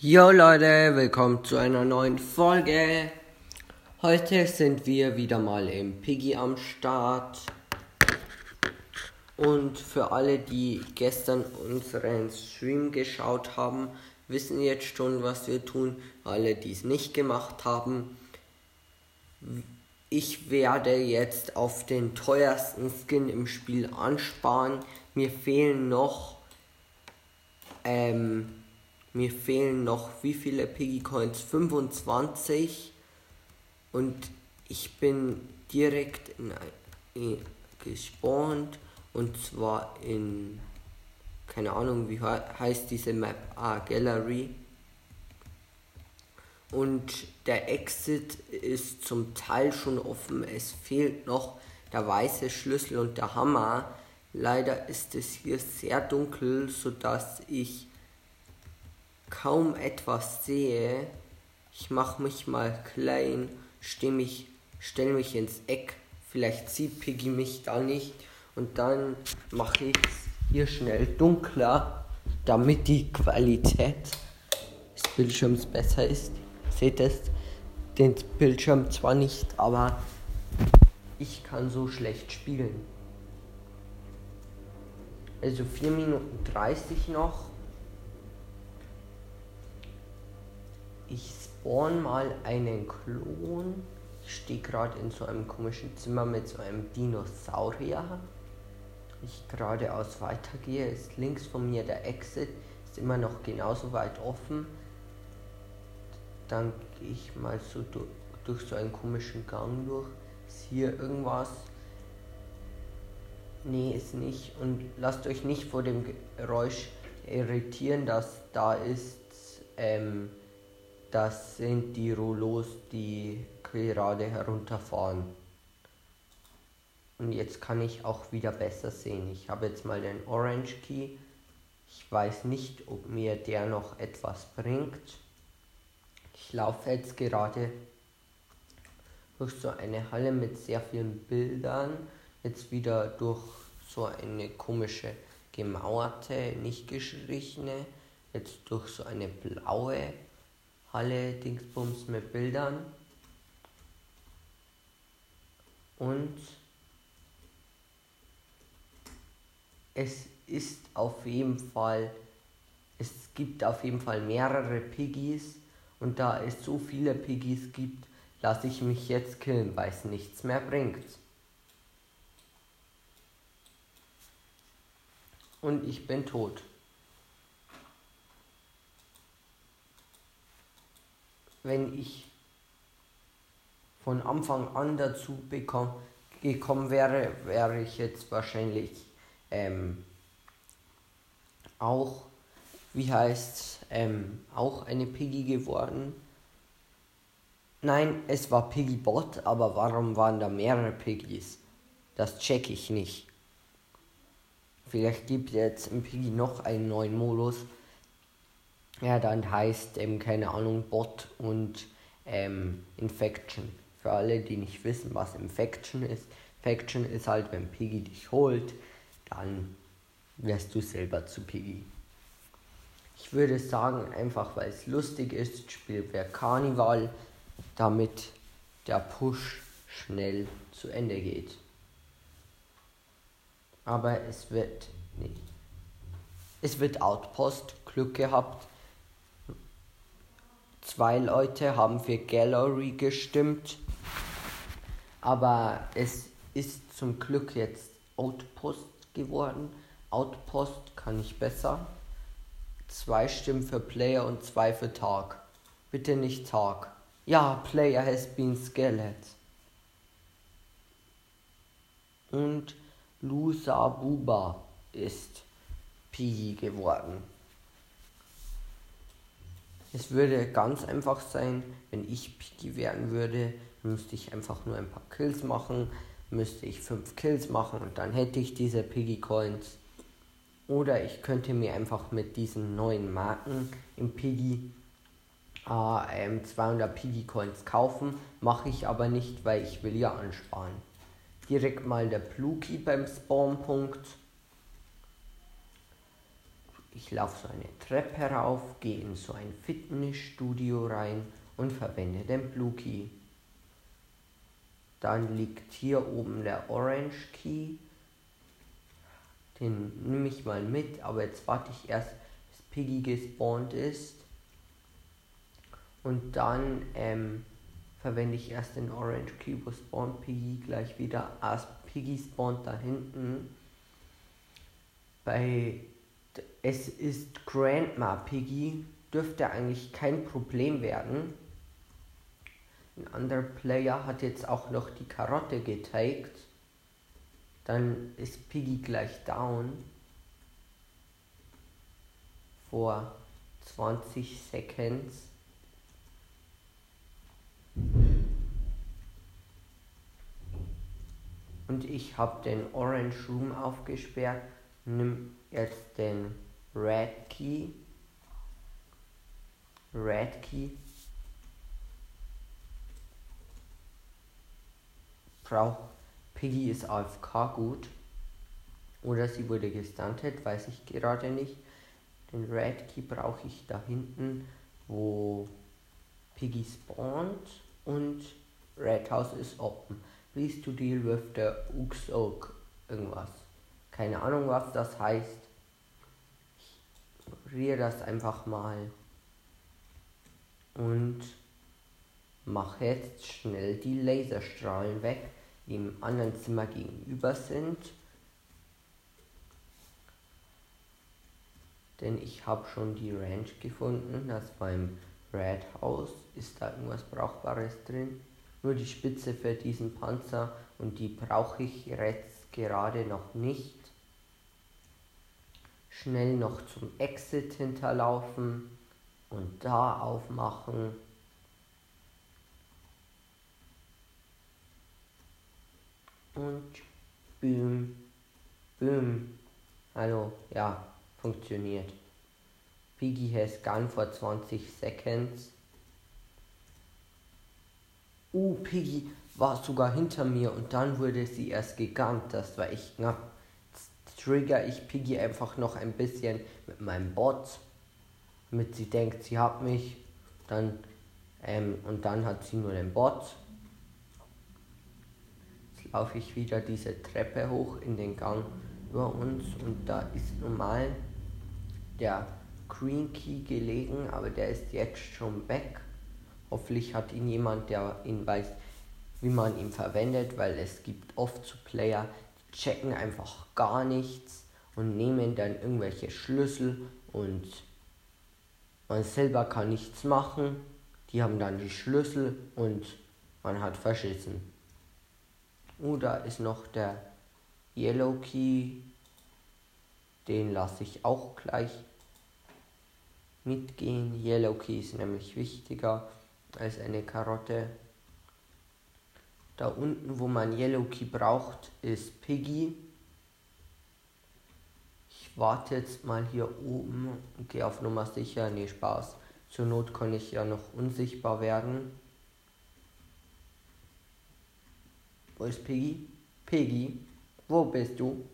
Jo Leute, willkommen zu einer neuen Folge. Heute sind wir wieder mal im Piggy am Start. Und für alle, die gestern unseren Stream geschaut haben, wissen jetzt schon, was wir tun. Alle, die es nicht gemacht haben, ich werde jetzt auf den teuersten Skin im Spiel ansparen. Mir fehlen noch ähm, mir fehlen noch wie viele Piggy Coins? 25. Und ich bin direkt in, in, gespawnt. Und zwar in. Keine Ahnung, wie heißt diese Map? Ah, Gallery. Und der Exit ist zum Teil schon offen. Es fehlt noch der weiße Schlüssel und der Hammer. Leider ist es hier sehr dunkel, sodass ich kaum etwas sehe, ich mache mich mal klein, steh mich, stell mich ins Eck, vielleicht sieht Piggy mich da nicht und dann mache ich es hier schnell dunkler, damit die Qualität des Bildschirms besser ist. Seht es den Bildschirm zwar nicht, aber ich kann so schlecht spielen. Also 4 Minuten 30 noch. Ich spawn mal einen Klon. Ich stehe gerade in so einem komischen Zimmer mit so einem Dinosaurier. Ich geradeaus weitergehe, ist links von mir der Exit, ist immer noch genauso weit offen. Dann gehe ich mal so durch, durch so einen komischen Gang durch. Ist hier irgendwas? Nee, ist nicht. Und lasst euch nicht vor dem Geräusch irritieren, das da ist. Ähm, das sind die Rollos, die gerade herunterfahren. Und jetzt kann ich auch wieder besser sehen. Ich habe jetzt mal den Orange Key. Ich weiß nicht, ob mir der noch etwas bringt. Ich laufe jetzt gerade durch so eine Halle mit sehr vielen Bildern. Jetzt wieder durch so eine komische gemauerte, nicht gestrichene. Jetzt durch so eine blaue Halle Dingsbums mit Bildern. Und es ist auf jeden Fall, es gibt auf jeden Fall mehrere Piggies und da es so viele Piggies gibt, lasse ich mich jetzt killen, weil es nichts mehr bringt. Und ich bin tot. Wenn ich von Anfang an dazu bekomm, gekommen wäre, wäre ich jetzt wahrscheinlich ähm, auch, wie heißt ähm, auch eine Piggy geworden. Nein, es war Piggy Bot, aber warum waren da mehrere Piggies? Das check ich nicht. Vielleicht gibt es jetzt im Piggy noch einen neuen Modus, ja, dann heißt, ähm, keine Ahnung, Bot und ähm, Infection. Für alle, die nicht wissen, was Infection ist. Infection ist halt, wenn Piggy dich holt, dann wirst du selber zu Piggy. Ich würde sagen, einfach weil es lustig ist, spielt wer Karneval, damit der Push schnell zu Ende geht. Aber es wird nicht. Es wird Outpost Glück gehabt. Zwei Leute haben für Gallery gestimmt, aber es ist zum Glück jetzt Outpost geworden. Outpost kann ich besser. Zwei Stimmen für Player und zwei für Tag. Bitte nicht Tag. Ja, Player has been Skelet. Und Lusa Buba ist Piggy geworden. Es würde ganz einfach sein, wenn ich Piki werden würde, müsste ich einfach nur ein paar Kills machen, müsste ich fünf Kills machen und dann hätte ich diese Piggy Coins. Oder ich könnte mir einfach mit diesen neuen Marken im Piggy äh, 200 Piggy Coins kaufen, mache ich aber nicht, weil ich will ja ansparen. Direkt mal der Pluki beim Spawnpunkt. Ich laufe so eine Treppe rauf, gehe in so ein Fitnessstudio rein und verwende den Blue Key. Dann liegt hier oben der Orange Key. Den nehme ich mal mit, aber jetzt warte ich erst, bis Piggy gespawnt ist. Und dann ähm, verwende ich erst den Orange Key, wo spawnt Piggy gleich wieder. Erst Piggy spawnt da hinten. Bei es ist Grandma Piggy, dürfte eigentlich kein Problem werden. Ein anderer Player hat jetzt auch noch die Karotte getaked. Dann ist Piggy gleich down. Vor 20 Seconds. Und ich habe den Orange Room aufgesperrt. Nimm jetzt den Red Key. Red Key. Braucht Piggy ist AFK gut. Oder sie wurde gestuntet, weiß ich gerade nicht. Den Red Key brauche ich da hinten, wo Piggy spawnt und Red House ist open. Please to deal with the Ooks Oak. Irgendwas. Keine Ahnung, was das heißt. Ignoriere das einfach mal. Und mache jetzt schnell die Laserstrahlen weg, die im anderen Zimmer gegenüber sind. Denn ich habe schon die Ranch gefunden. Das beim Red House. Ist da irgendwas Brauchbares drin? Nur die Spitze für diesen Panzer und die brauche ich jetzt gerade noch nicht schnell noch zum Exit hinterlaufen und da aufmachen. Und boom, boom. Hallo, ja, funktioniert. Piggy has gone for 20 seconds. Uh, Piggy war sogar hinter mir und dann wurde sie erst gegangt. Das war echt knapp trigger ich Piggy einfach noch ein bisschen mit meinem Bot, damit sie denkt, sie hat mich. Dann, ähm, und dann hat sie nur den Bot. Jetzt laufe ich wieder diese Treppe hoch in den Gang über uns und da ist normal der Green Key gelegen, aber der ist jetzt schon weg. Hoffentlich hat ihn jemand, der ihn weiß, wie man ihn verwendet, weil es gibt oft zu Player, checken einfach gar nichts und nehmen dann irgendwelche Schlüssel und man selber kann nichts machen. Die haben dann die Schlüssel und man hat verschissen. Oder ist noch der Yellow Key. Den lasse ich auch gleich mitgehen. Yellow Key ist nämlich wichtiger als eine Karotte. Da unten, wo man Yellow Key braucht, ist Piggy. Ich warte jetzt mal hier oben und gehe auf Nummer sicher. Nee, Spaß. Zur Not kann ich ja noch unsichtbar werden. Wo ist Piggy? Piggy, wo bist du?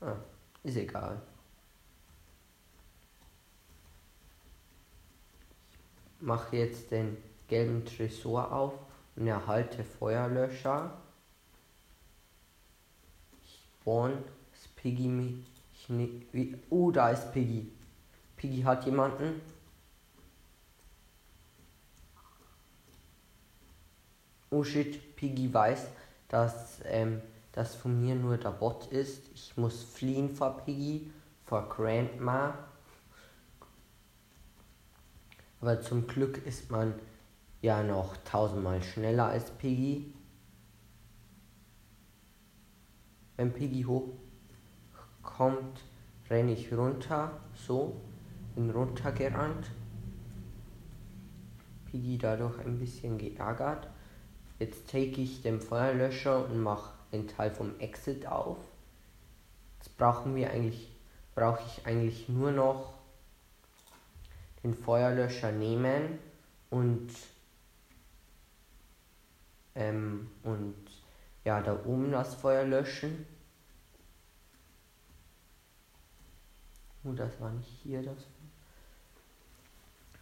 Ah, ist egal. Ich mache jetzt den gelben Tresor auf und erhalte Feuerlöscher. Ich spawn ist Piggy mit. Ne, oh, da ist Piggy. Piggy hat jemanden. Oh shit, Piggy weiß, dass ähm, das von mir nur der Bot ist. Ich muss fliehen vor Piggy, vor Grandma. Aber zum Glück ist man ja noch tausendmal schneller als Piggy. Wenn Piggy hochkommt, renne ich runter, so, bin runtergerannt. Piggy dadurch ein bisschen geärgert. Jetzt take ich den Feuerlöscher und mache den Teil vom Exit auf. Jetzt brauchen wir eigentlich, brauche ich eigentlich nur noch den Feuerlöscher nehmen und ähm, und ja, da oben das Feuer löschen. Oh, das war nicht hier das.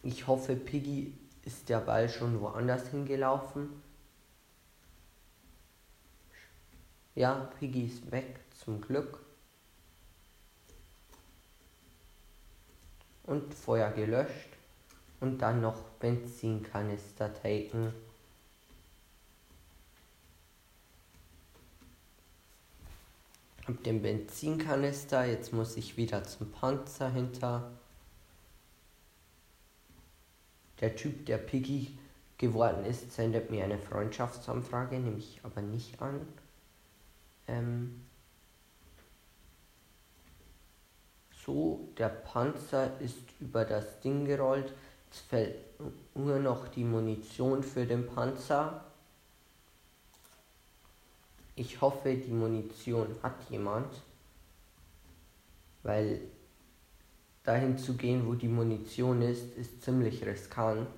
Ich hoffe, Piggy ist der Ball schon woanders hingelaufen. Ja, Piggy ist weg, zum Glück. Und Feuer gelöscht. Und dann noch Benzinkanister taken. Hab den Benzinkanister, jetzt muss ich wieder zum Panzer hinter. Der Typ, der Piggy geworden ist, sendet mir eine Freundschaftsanfrage, nehme ich aber nicht an. Ähm so, der Panzer ist über das Ding gerollt. Es fällt nur noch die Munition für den Panzer. Ich hoffe, die Munition hat jemand, weil dahin zu gehen, wo die Munition ist, ist ziemlich riskant.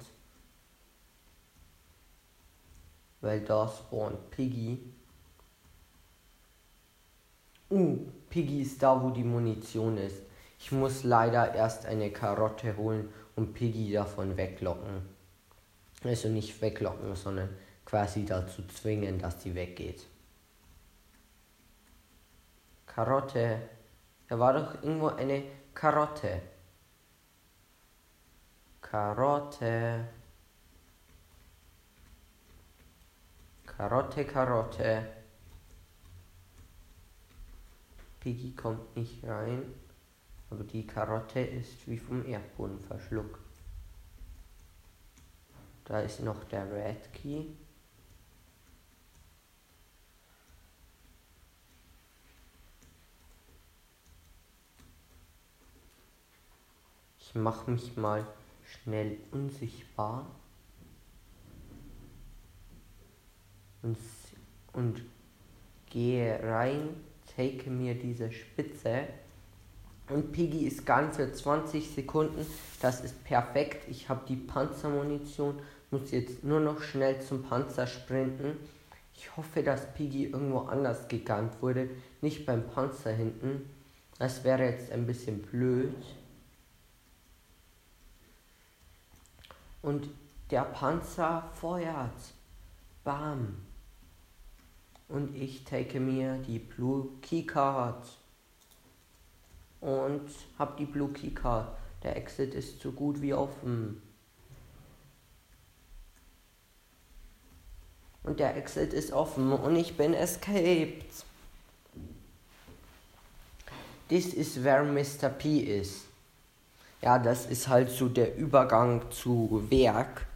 Weil da spawnt Piggy. Uh, Piggy ist da, wo die Munition ist. Ich muss leider erst eine Karotte holen und Piggy davon weglocken. Also nicht weglocken, sondern quasi dazu zwingen, dass die weggeht. Karotte. Da war doch irgendwo eine Karotte. Karotte. Karotte, Karotte. Piggy kommt nicht rein, aber die Karotte ist wie vom Erdboden verschluckt. Da ist noch der Red Key. Mache mich mal schnell unsichtbar und, und gehe rein, take mir diese Spitze und Piggy ist für 20 Sekunden. Das ist perfekt. Ich habe die Panzermunition, muss jetzt nur noch schnell zum Panzer sprinten. Ich hoffe, dass Piggy irgendwo anders gegangen wurde, nicht beim Panzer hinten. Das wäre jetzt ein bisschen blöd. Und der Panzer feuert. Bam. Und ich take mir die Blue Keycard. Und hab die Blue Keycard. Der Exit ist so gut wie offen. Und der Exit ist offen und ich bin escaped. This is where Mr. P is. Ja, das ist halt so der Übergang zu Werk,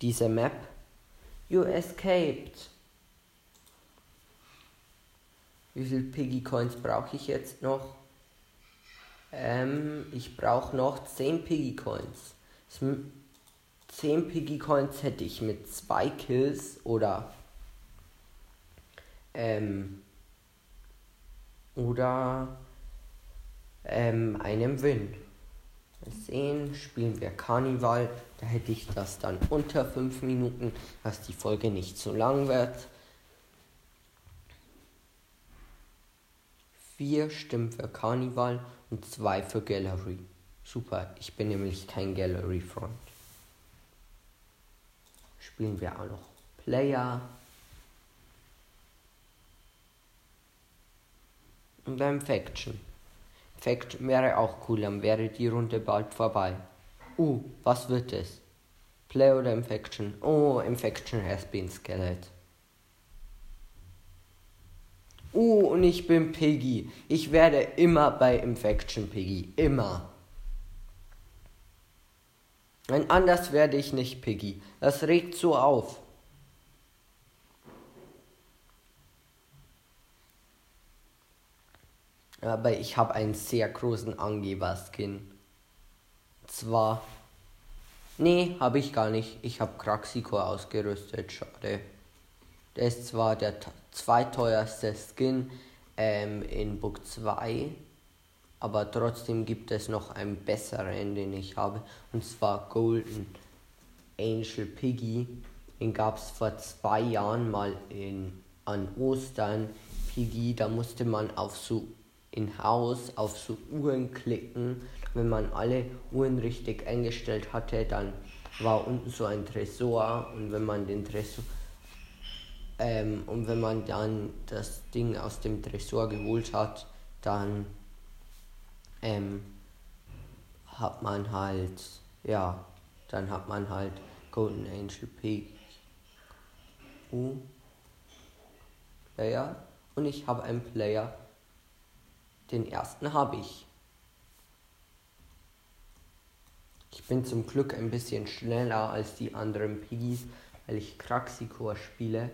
diese Map. You escaped. Wie viel Piggy Coins brauche ich jetzt noch? Ähm, ich brauche noch 10 Piggy Coins. 10 Piggy Coins hätte ich mit 2 Kills oder ähm, oder ähm, einem Win sehen, spielen wir Karneval. Da hätte ich das dann unter 5 Minuten, dass die Folge nicht zu lang wird. Vier Stimmen für Karneval und zwei für Gallery. Super, ich bin nämlich kein Gallery-Freund. Spielen wir auch noch Player. Und dann Faction. Fact wäre auch cool, dann wäre die Runde bald vorbei. Uh, was wird es? Play oder Infection? Oh, Infection has been Skelet. Uh, und ich bin Piggy. Ich werde immer bei Infection Piggy. Immer. Ein anders werde ich nicht Piggy. Das regt so auf. Aber ich habe einen sehr großen Angeber-Skin. Zwar. Nee, habe ich gar nicht. Ich habe Kraxiko ausgerüstet. Schade. Der ist zwar der zweiteuerste Skin ähm, in Book 2. Aber trotzdem gibt es noch einen besseren, den ich habe. Und zwar Golden Angel Piggy. Den gab es vor zwei Jahren mal in, an Ostern. Piggy, da musste man auf so in Haus auf so Uhren klicken. Wenn man alle Uhren richtig eingestellt hatte, dann war unten so ein Tresor und wenn man den Tresor ähm, und wenn man dann das Ding aus dem Tresor geholt hat, dann ähm, hat man halt, ja, dann hat man halt Golden Angel Peak. Uh, Player und ich habe einen Player. Den ersten habe ich. Ich bin zum Glück ein bisschen schneller als die anderen Piggies, weil ich Kraxikor spiele.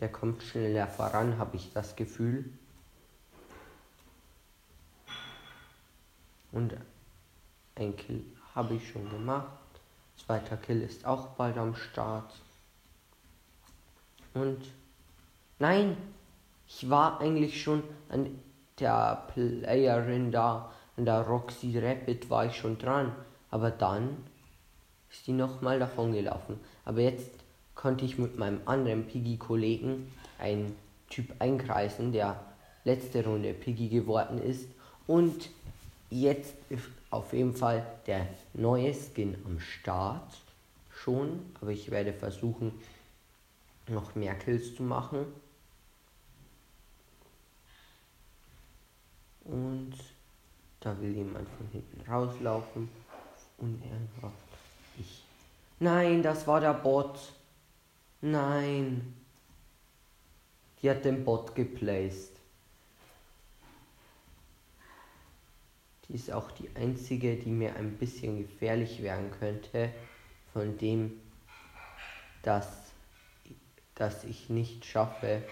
Der kommt schneller voran, habe ich das Gefühl. Und ein Kill habe ich schon gemacht. Zweiter Kill ist auch bald am Start. Und nein, ich war eigentlich schon an der Playerin da, an der Roxy Rapid war ich schon dran. Aber dann ist die nochmal davon gelaufen. Aber jetzt konnte ich mit meinem anderen Piggy-Kollegen einen Typ einkreisen, der letzte Runde Piggy geworden ist. Und jetzt ist auf jeden Fall der neue Skin am Start schon. Aber ich werde versuchen, noch mehr Kills zu machen. Und da will jemand von hinten rauslaufen. Unehrenhaft. Ich. Nein, das war der Bot. Nein. Die hat den Bot geplaced. Die ist auch die einzige, die mir ein bisschen gefährlich werden könnte, von dem, dass, dass ich nicht schaffe,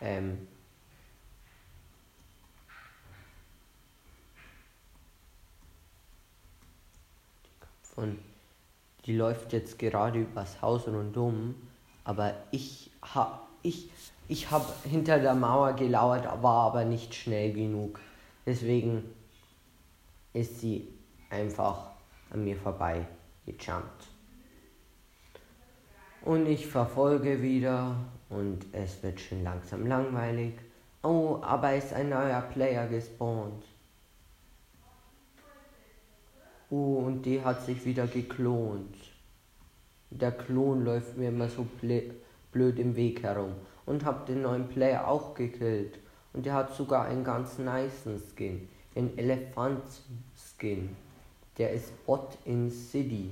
ähm, von die läuft jetzt gerade übers Haus rundum, aber ich habe ich, ich hab hinter der Mauer gelauert, war aber nicht schnell genug. Deswegen ist sie einfach an mir vorbei gejumpt. Und ich verfolge wieder und es wird schon langsam langweilig. Oh, aber ist ein neuer Player gespawnt. Oh, und die hat sich wieder geklont. Der Klon läuft mir immer so blöd im Weg herum. Und hab den neuen Player auch gekillt. Und der hat sogar einen ganz niceen Skin. Ein Elefant-Skin. Der ist Bot in City.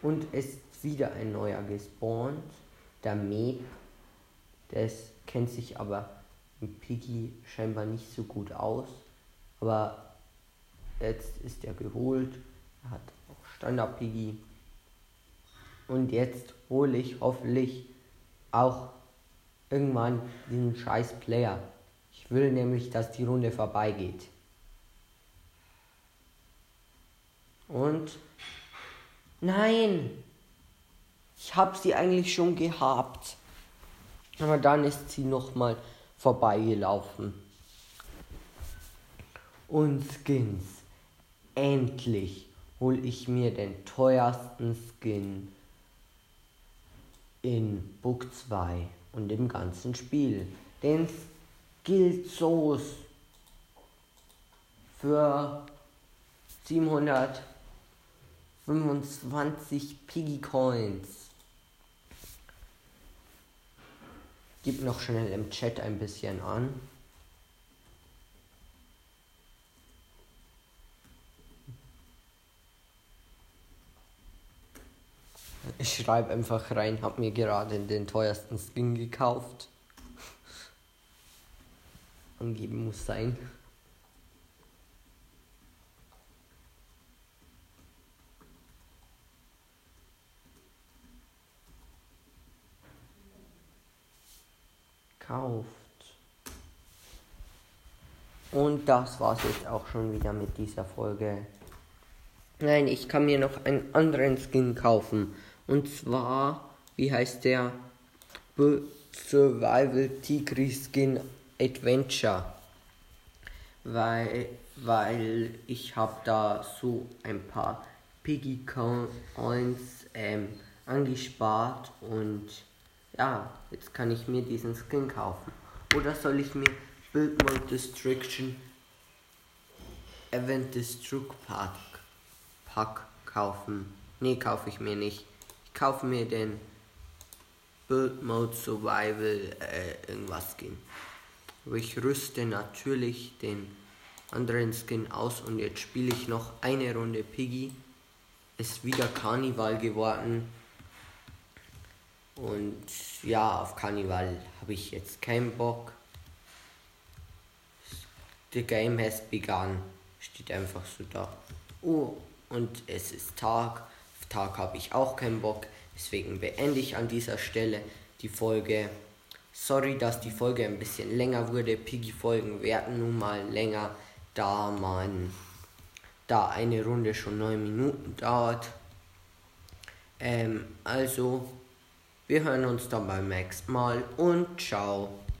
Und ist wieder ein neuer gespawnt. Der Meep. Der kennt sich aber mit Piggy scheinbar nicht so gut aus. Aber jetzt ist er geholt. Er hat auch Standard Piggy. Und jetzt hole ich hoffentlich auch irgendwann diesen scheiß Player. Ich will nämlich, dass die Runde vorbeigeht. Und nein, ich habe sie eigentlich schon gehabt. Aber dann ist sie nochmal vorbeigelaufen und Skins. Endlich hole ich mir den teuersten Skin in Book 2 und im ganzen Spiel. Den Skill Sauce für 725 Piggy Coins. Gib noch schnell im Chat ein bisschen an. Ich schreibe einfach rein, hab mir gerade den teuersten Skin gekauft. Angeben muss sein. Kauft. Und das war's jetzt auch schon wieder mit dieser Folge. Nein, ich kann mir noch einen anderen Skin kaufen. Und zwar, wie heißt der? Survival Tigri Skin Adventure. Weil, weil ich habe da so ein paar Piggy Coins ähm, angespart und ja, jetzt kann ich mir diesen Skin kaufen. Oder soll ich mir Build Mode Destruction Event Destruct Pack, Pack kaufen? Ne, kaufe ich mir nicht. Kaufe mir den Build Mode Survival äh, irgendwas Skin. Ich rüste natürlich den anderen Skin aus und jetzt spiele ich noch eine Runde Piggy. Ist wieder Karneval geworden. Und ja, auf Karneval habe ich jetzt keinen Bock. The game has begun. Steht einfach so da. Oh, und es ist Tag. Tag habe ich auch keinen Bock. Deswegen beende ich an dieser Stelle die Folge. Sorry, dass die Folge ein bisschen länger wurde. Piggy-Folgen werden nun mal länger, da man da eine Runde schon 9 Minuten dauert. Ähm, also, wir hören uns dann beim nächsten Mal und ciao.